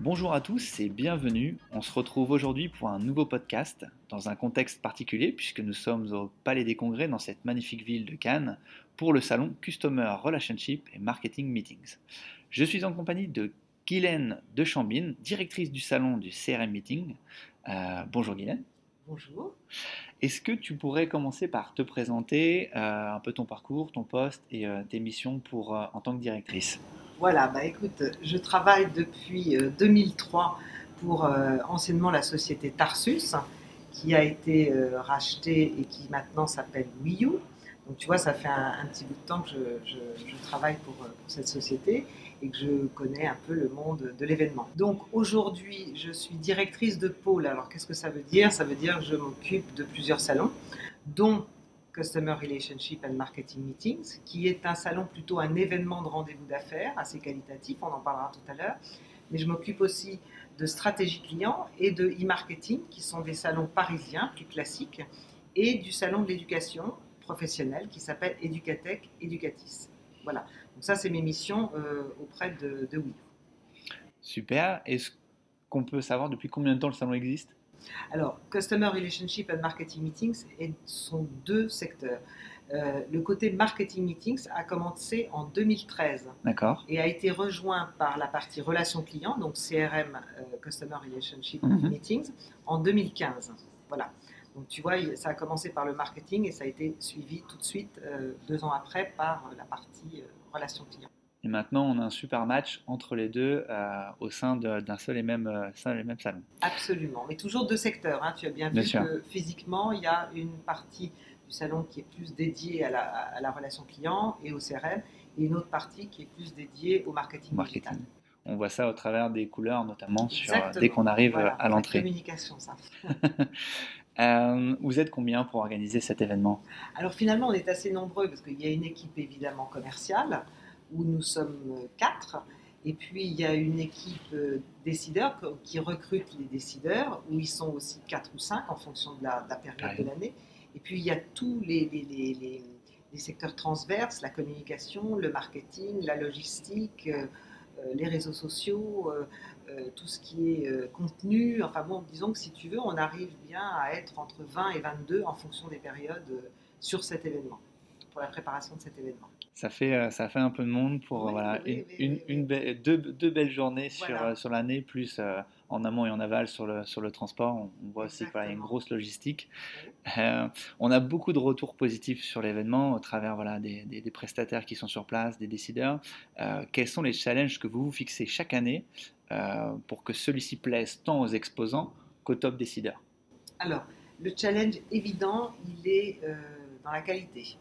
Bonjour à tous et bienvenue. On se retrouve aujourd'hui pour un nouveau podcast dans un contexte particulier puisque nous sommes au Palais des Congrès dans cette magnifique ville de Cannes pour le salon Customer Relationship et Marketing Meetings. Je suis en compagnie de Guylaine de Chambine, directrice du salon du CRM Meeting. Euh, bonjour Guylaine. Bonjour. Est-ce que tu pourrais commencer par te présenter euh, un peu ton parcours, ton poste et euh, tes missions pour, en tant que directrice? Voilà, bah écoute, je travaille depuis 2003 euh, pour euh, anciennement la société Tarsus, qui a été euh, rachetée et qui maintenant s'appelle Wii Donc tu vois, ça fait un, petit bout de temps que je, travaille pour, cette société et que je connais un peu le monde de l'événement. Donc aujourd'hui, je suis directrice de pôle. Alors qu'est-ce que ça veut dire? Ça veut dire que je m'occupe de plusieurs salons, dont Customer Relationship and Marketing Meetings, qui est un salon plutôt un événement de rendez-vous d'affaires, assez qualitatif, on en parlera tout à l'heure. Mais je m'occupe aussi de stratégie client et de e-marketing, qui sont des salons parisiens plus classiques, et du salon de l'éducation professionnelle qui s'appelle Educatech Educatis. Voilà, donc ça c'est mes missions euh, auprès de, de. Super, est-ce qu'on peut savoir depuis combien de temps le salon existe? Alors, Customer Relationship and Marketing Meetings sont deux secteurs. Euh, le côté marketing meetings a commencé en 2013 et a été rejoint par la partie relations clients, donc CRM, euh, Customer Relationship mhm. Meetings, en 2015. Voilà. Donc tu vois, ça a commencé par le marketing et ça a été suivi tout de suite, euh, deux ans après, par la partie relations clients. Et maintenant, on a un super match entre les deux euh, au sein d'un seul, et même, euh, seul et même salon. Absolument, mais toujours deux secteurs. Hein. Tu as bien vu que physiquement, il y a une partie du salon qui est plus dédiée à la, relation client et au CRM, et une autre partie qui est plus dédiée au marketing, digital. On voit ça au travers des couleurs, notamment sur, dès qu'on arrive à l'entrée. communication, ça. Euh, vous êtes combien pour organiser cet événement? Alors finalement, on est assez nombreux parce qu'il y a une équipe évidemment commerciale où nous sommes quatre. Et puis, il y a une équipe euh, décideurs qui recrute les décideurs, où ils sont aussi quatre ou cinq en fonction de la, période de l'année. Et puis, il y a tous les, les, les, secteurs transverses, la communication, le marketing, la logistique, euh, euh, les réseaux sociaux, tout ce qui est contenu. Enfin bon, disons que si tu veux, on arrive bien à être entre 20 et 22 en fonction des périodes sur cet événement, pour la préparation de cet événement ça fait, euh, ça fait un peu de monde pour voilà, une, une, deux, deux, belles journées sur, euh, sur l'année, plus euh, en amont et en aval sur le, sur le transport. On, voit aussi qu'il y a une grosse logistique. on a beaucoup de retours positifs sur l'événement au travers voilà, des, des, prestataires qui sont sur place, des décideurs. quels sont les challenges que vous vous fixez chaque année pour que celui-ci plaise tant aux exposants qu'aux top décideurs? Alors, le challenge évident, il est dans la qualité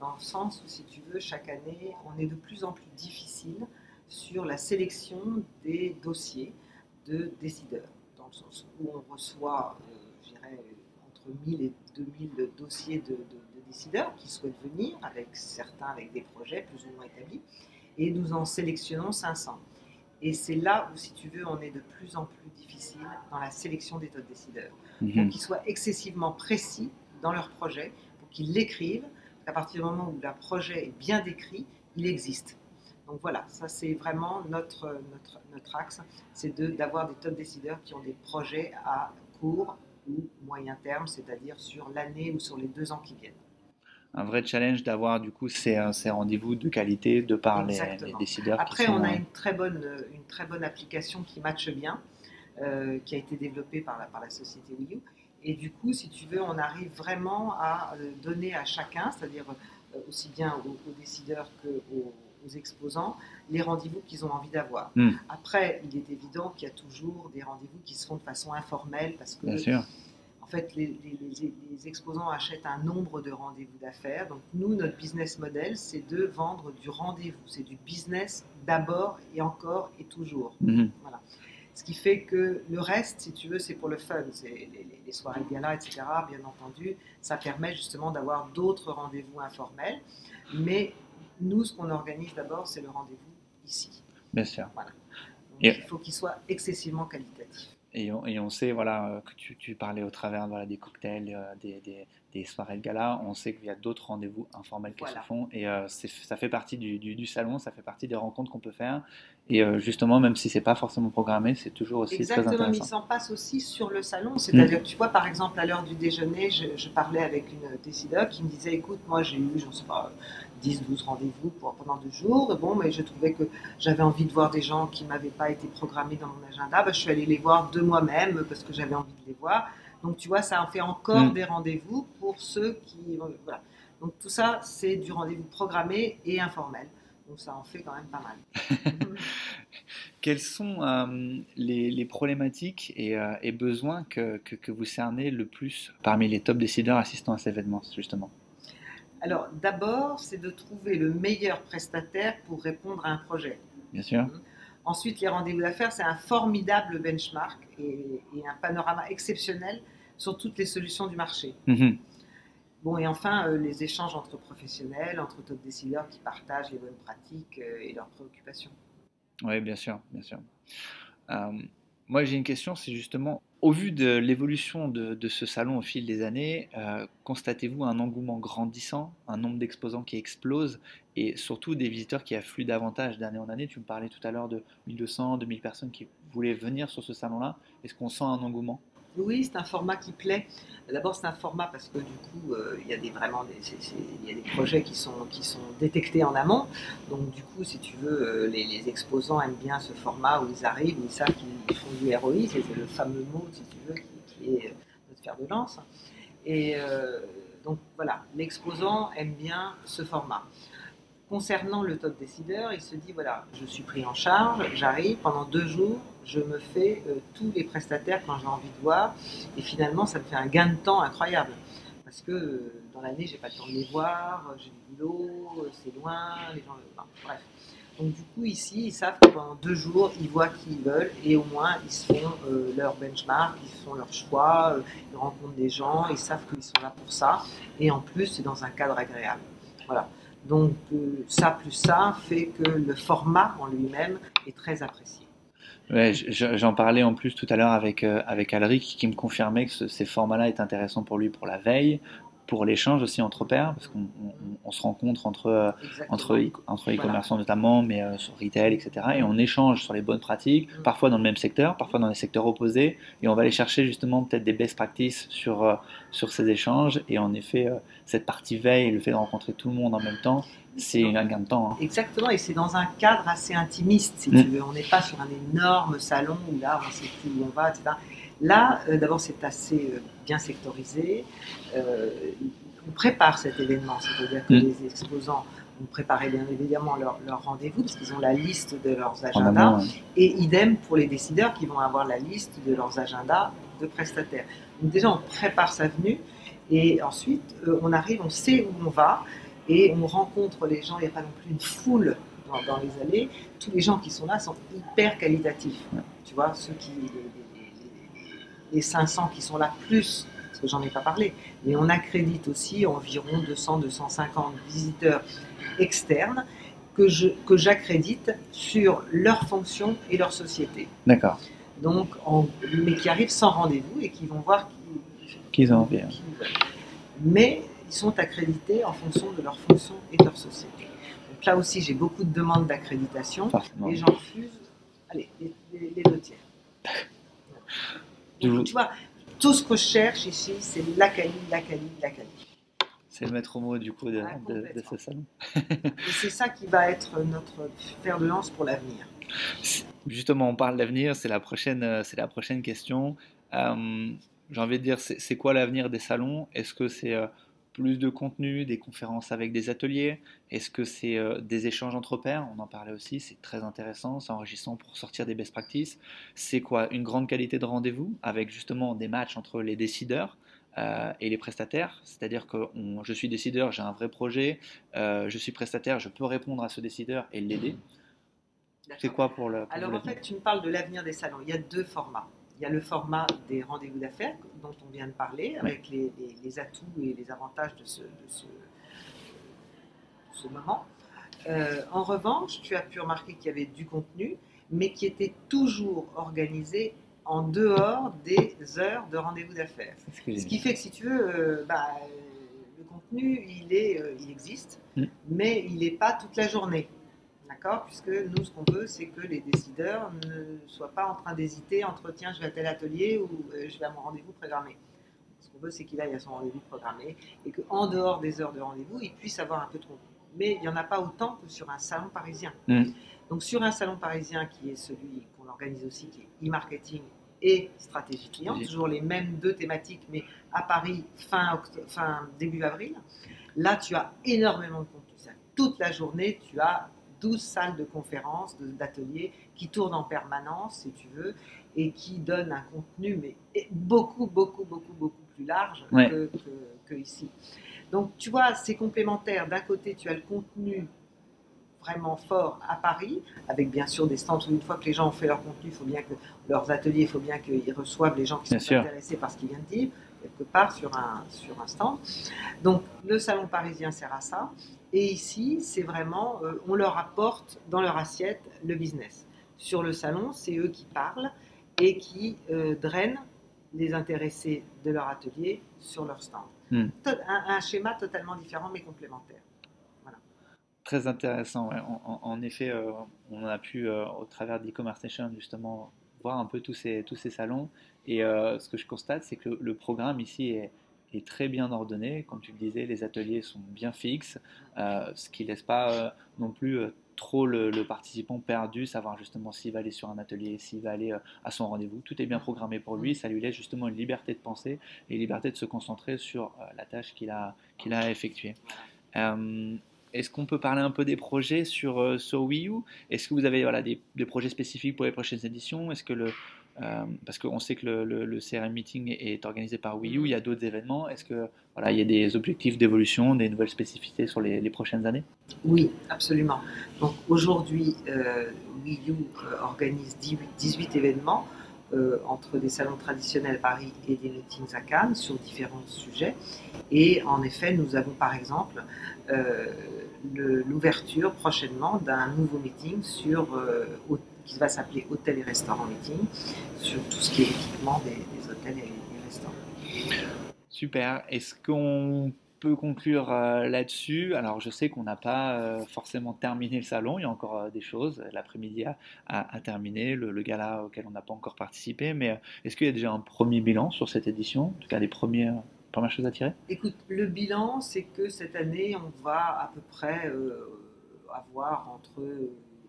dans le sens où, si tu veux, chaque année, on est de plus en plus difficile sur la sélection des dossiers de décideurs, dans le sens où on reçoit, euh, je dirais, entre 1000 et 2000 dossiers de, décideurs qui souhaitent venir, avec certains avec des projets plus ou moins établis, et nous en sélectionnons 500. Et c'est là où, si tu veux, on est de plus en plus difficile dans la sélection des top décideurs. Pour mhm. qu'ils soient excessivement précis dans leur projet, pour qu'ils l'écrivent, à partir du moment où le projet est bien décrit, il existe. Donc voilà, ça c'est vraiment notre, notre, notre axe, c'est d'avoir des top décideurs qui ont des projets à court ou moyen terme, c'est-à-dire sur l'année ou sur les deux ans qui viennent. Un vrai challenge d'avoir du coup ces, ces rendez-vous de qualité de par les, décideurs. Après, on a une très, bonne, une très bonne application qui matche bien, euh, qui a été développée par la, par la société Wii U et du coup, si tu veux, on arrive vraiment à euh, donner à chacun, c'est-à-dire euh, aussi bien aux, décideurs qu'aux aux exposants, les rendez-vous qu'ils ont envie d'avoir. Hmm. Après, il est évident qu'il y a toujours des rendez-vous qui se font de façon informelle parce que, en fait, les, les, exposants achètent un nombre de rendez-vous d'affaires. Donc, nous, notre business model, c'est de vendre du rendez-vous. C'est du business d'abord et encore et toujours. Hmm. Voilà. Ce qui fait que le reste, si tu veux, c'est pour le fun. C'est les, soirées de gala, etc. Bien entendu, ça permet justement d'avoir d'autres rendez-vous informels. Mais nous, ce qu'on organise d'abord, c'est le rendez-vous ici. Bien sûr. Voilà. il faut qu'il soit excessivement qualitatif. Et on, et on, sait voilà, euh, que tu, tu, parlais au travers voilà, des cocktails, euh, des, des, des, soirées de gala. On sait qu'il y a d'autres rendez-vous informels qui se font. Et euh, ça fait partie du, du, du, salon, ça fait partie des rencontres qu'on peut faire. Et euh, justement, même si c'est pas forcément programmé, c'est toujours aussi Exactement, très intéressant. mais il s'en passe aussi sur le salon. C'est-à-dire, mmh. tu vois, par exemple, à l'heure du déjeuner, je, je, parlais avec une décideur qui me disait, écoute, moi j'ai eu, j'en sais pas, 10, 12 rendez-vous pendant deux jours. Et bon, mais je trouvais que j'avais envie de voir des gens qui m'avaient pas été programmés dans mon agenda. Ben, je suis allée les voir de moi-même parce que j'avais envie de les voir. Donc, tu vois, ça en fait encore mmh. des rendez-vous pour ceux qui. Voilà. Donc, tout ça, c'est du rendez-vous programmé et informel. Donc ça en fait quand même pas mal. Quelles sont euh, les, les, problématiques et, euh, et besoins que, que, que, vous cernez le plus parmi les top décideurs assistant à ces événements, justement? Alors d'abord, c'est de trouver le meilleur prestataire pour répondre à un projet. Bien sûr. Ensuite, les rendez-vous d'affaires, c'est un formidable benchmark et, et, un panorama exceptionnel sur toutes les solutions du marché. Mm -hmm. Bon, et enfin, euh, les échanges entre professionnels, entre top décideurs qui partagent les bonnes pratiques euh, et leurs préoccupations. Oui, bien sûr, bien sûr. Euh, moi, j'ai une question, c'est justement, au vu de l'évolution de, ce salon au fil des années, euh, constatez-vous un engouement grandissant, un nombre d'exposants qui explose et surtout des visiteurs qui affluent davantage d'année en année? Tu me parlais tout à l'heure de 1200, 2000 personnes qui voulaient venir sur ce salon-là. Est-ce qu'on sent un engouement? Oui, c'est un format qui plaît. D'abord, c'est un format parce que du coup, euh, il y a des, vraiment y a des projets qui sont, qui sont détectés en amont. Donc, du coup, si tu veux, euh, les, exposants aiment bien ce format où ils arrivent, où ils savent qu'ils font du ROI. C'est le fameux mot, si tu veux, qui, est notre fer de lance. Et euh, donc, voilà, l'exposant aime bien ce format concernant le top décideur, il se dit voilà, je suis pris en charge, j'arrive, pendant deux jours, je me fais euh, tous les prestataires quand j'ai envie de voir, et finalement, ça me fait un gain de temps incroyable. Parce que euh, dans l'année, j'ai pas le temps de les voir, j'ai du boulot, euh, c'est loin, les gens. Enfin, bref. Donc, du coup, ici, ils savent que pendant deux jours, ils voient qui ils veulent, et au moins, ils se font leur benchmark, ils font leur choix, ils rencontrent des gens, ils savent qu'ils sont là pour ça, et en plus, c'est dans un cadre agréable. Voilà. Donc euh, ça plus ça fait que le format en lui-même est très apprécié. J'en parlais en plus tout à l'heure avec, euh, avec Alric qui me confirmait que ce, ces formats-là est intéressant pour lui pour la veille, pour l'échange aussi entre pairs, parce qu'on on, on se rencontre entre, euh, entre, entre e-commerçants voilà. notamment, mais euh, sur retail, etc. Et on échange sur les bonnes pratiques, mmh. parfois dans le même secteur, parfois dans des secteurs opposés, et on va aller chercher justement peut-être des best practices sur, euh, sur ces échanges. Et en effet, euh, cette partie veille, le fait de rencontrer tout le monde en même temps, c'est un gain de temps. Hein. Exactement, et c'est dans un cadre assez intimiste, si mmh. tu veux. On n'est pas sur un énorme salon où là, on ne sait plus où on va, etc. Là, euh, d'abord, c'est assez euh, bien sectorisé. Euh, on prépare cet événement, c'est-à-dire que mmh. les exposants ont préparé bien évidemment leur, leur rendez-vous parce qu'ils ont la liste de leurs agendas. ouais. Et idem pour les décideurs qui vont avoir la liste de leurs agendas de prestataires. Donc déjà, on prépare sa venue et ensuite, on arrive, on sait où on va et on rencontre les gens. Il n'y a pas non plus une foule dans, dans, les allées. Tous les gens qui sont là sont hyper qualitatifs. Tu vois, ceux qui, les, les 500 qui sont là, plus, parce que j'en ai pas parlé, mais on accrédite aussi environ 200-250 visiteurs externes que, je, que j'accrédite sur leur fonction et leur société. D'accord. Donc, en, mais qui arrivent sans rendez-vous et qui vont voir qui, qu'ils ont envie. Qui, mais ils sont accrédités en fonction de leur fonction et de leur société. Donc là aussi, j'ai beaucoup de demandes d'accréditation et j'en refuse allez, les, les, les deux tiers. Donc, tu vois, tout ce que je cherche ici, c'est la qualité, la qualité, la qualité. C'est le maître mot du coup de, ah, de, de ce salon. Et c'est ça qui va être notre fer de lance pour l'avenir. Justement, on parle d'avenir, c'est la prochaine, euh, c'est la prochaine question. Euh, J'ai envie de dire, c'est quoi l'avenir des salons? Est-ce que c'est euh, plus de contenu, des conférences avec des ateliers? Est-ce que c'est euh, des échanges entre pairs? On en parlait aussi, c'est très intéressant, c'est enrichissant pour sortir des best practices. C'est quoi Une grande qualité de rendez-vous avec justement des matchs entre les décideurs euh, et les prestataires, c'est-à-dire que on, je suis décideur, j'ai un vrai projet, euh, je suis prestataire, je peux répondre à ce décideur et l'aider. C'est quoi pour le. Pour Alors en fait, tu me parles de l'avenir des salons. Il y a deux formats. Il y a le format des rendez-vous d'affaires dont on vient de parler, avec les, les- les atouts et les avantages de ce, de ce- de ce moment. Euh, en revanche, tu as pu remarquer qu'il y avait du contenu, mais qui était toujours organisé en dehors des heures de rendez-vous d'affaires. ce qui fait que si tu veux, euh, bah, le contenu, il, est, euh, il existe, Mm. mais il n'est pas toute la journée. D'accord Puisque nous, ce qu'on veut, c'est que les décideurs ne soient pas en train d'hésiter entre tiens, je vais à tel atelier ou euh, je vais à mon rendez-vous programmé. Ce qu'on veut, c'est qu'il aille à son rendez-vous programmé et qu'en dehors des heures de rendez-vous, il puisse avoir un peu de contenu. Mais il n'y en a pas autant que sur un salon parisien. Mm. Donc, sur un salon parisien qui est celui qu'on organise aussi, qui est e-marketing et stratégie client, toujours les mêmes deux thématiques, mais à Paris fin, fin début avril. Là, tu as énormément de contenu. Toute la journée, tu as 12 salles de conférences, d'ateliers qui tournent en permanence, si tu veux, et qui donnent un contenu, mais beaucoup, beaucoup, beaucoup, beaucoup plus large Ouais. que, que- que ici. Donc, tu vois, c'est complémentaire. D'un côté, tu as le contenu vraiment fort à Paris, avec bien sûr des stands où une fois que les gens ont fait leur contenu, il faut bien que leurs ateliers, il faut bien qu'ils reçoivent les gens qui Bien sont sûr. intéressés par ce qu'ils viennent de dire, quelque part sur un, sur un stand. Donc le salon parisien sert à ça. Et ici, c'est vraiment, euh, on leur apporte dans leur assiette le business. Sur le salon, c'est eux qui parlent et qui euh, drainent les intéressés de leur atelier sur leur stand. Hmm. Un, un schéma totalement différent mais complémentaire. Très intéressant, ouais. en, effet, euh, on a pu, au travers d'e-commerce nation, justement, voir un peu tous ces, tous ces salons. Et euh, ce que je constate, c'est que le, programme ici est, est très bien ordonné. Comme tu le disais, les ateliers sont bien fixes, euh, ce qui laisse pas euh, non plus trop le, le participant perdu, savoir justement s'il va aller sur un atelier, s'il va aller à son rendez-vous. Tout est bien programmé pour lui, ça lui laisse justement une liberté de penser et une liberté de se concentrer sur la tâche qu'il a, qu'il a à effectuer. Est-ce qu'on peut parler un peu des projets sur, sur Wii U? Est-ce que vous avez voilà, des, des projets spécifiques pour les prochaines éditions? Est-ce que le, euh, parce qu'on sait que le, le- le CRM Meeting est, organisé par Wii U, il y a d'autres événements. Est-ce que voilà, il y a des objectifs d'évolution, des nouvelles spécificités sur les, les prochaines années? Oui, absolument. Donc aujourd'hui, euh, Wii U euh, organise 18, 18 événements euh, entre des salons traditionnels à Paris et des meetings à Cannes sur différents sujets. Et en effet, nous avons par exemple le- l'ouverture prochainement d'un nouveau meeting sur, qui va s'appeler Hôtel et Restaurant Meeting, sur tout ce qui est équipement des, des hôtels et, et restaurants. Super. Est-ce qu'on peut conclure euh, là-dessus? Alors, je sais qu'on n'a pas euh, forcément terminé le salon. Il y a encore euh, des choses. L'après-midi a, a- a terminé, le, le gala auquel on n'a pas encore participé. Mais est-ce qu'il y a déjà un premier bilan sur cette édition? En tout cas, des premières, premières choses à tirer? Écoute, le bilan, c'est que cette année, on va à peu près euh, avoir entre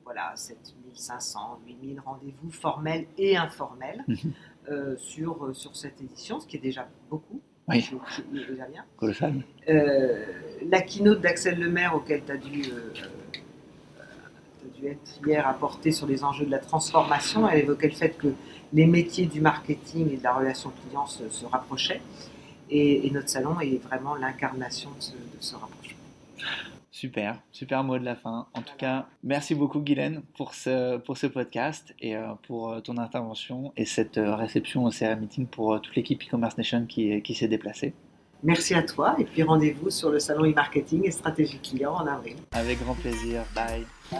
voilà, 7500, 8000 rendez-vous formels et informels Mhm. euh, sur, euh, sur cette édition, ce qui est déjà beaucoup. Oui. Est déjà bien. Colossal. Euh, la keynote d'Axel Lemaire, auquel tu as dû, euh, euh, être hier apporté sur les enjeux de la transformation, elle évoquait le fait que les métiers du marketing et de la relation client se, se rapprochaient. Et, et notre salon est vraiment l'incarnation de ce rapprochement. Super, super mot de la fin. En tout cas, merci beaucoup Guylaine pour ce, pour ce podcast et euh, pour euh, ton intervention et cette euh, réception au CRM Meeting pour toute l'équipe e-commerce nation qui, qui s'est déplacée. Merci à toi et puis rendez-vous sur le salon e-marketing et stratégie client en avril. Avec grand plaisir. Bye. Bye.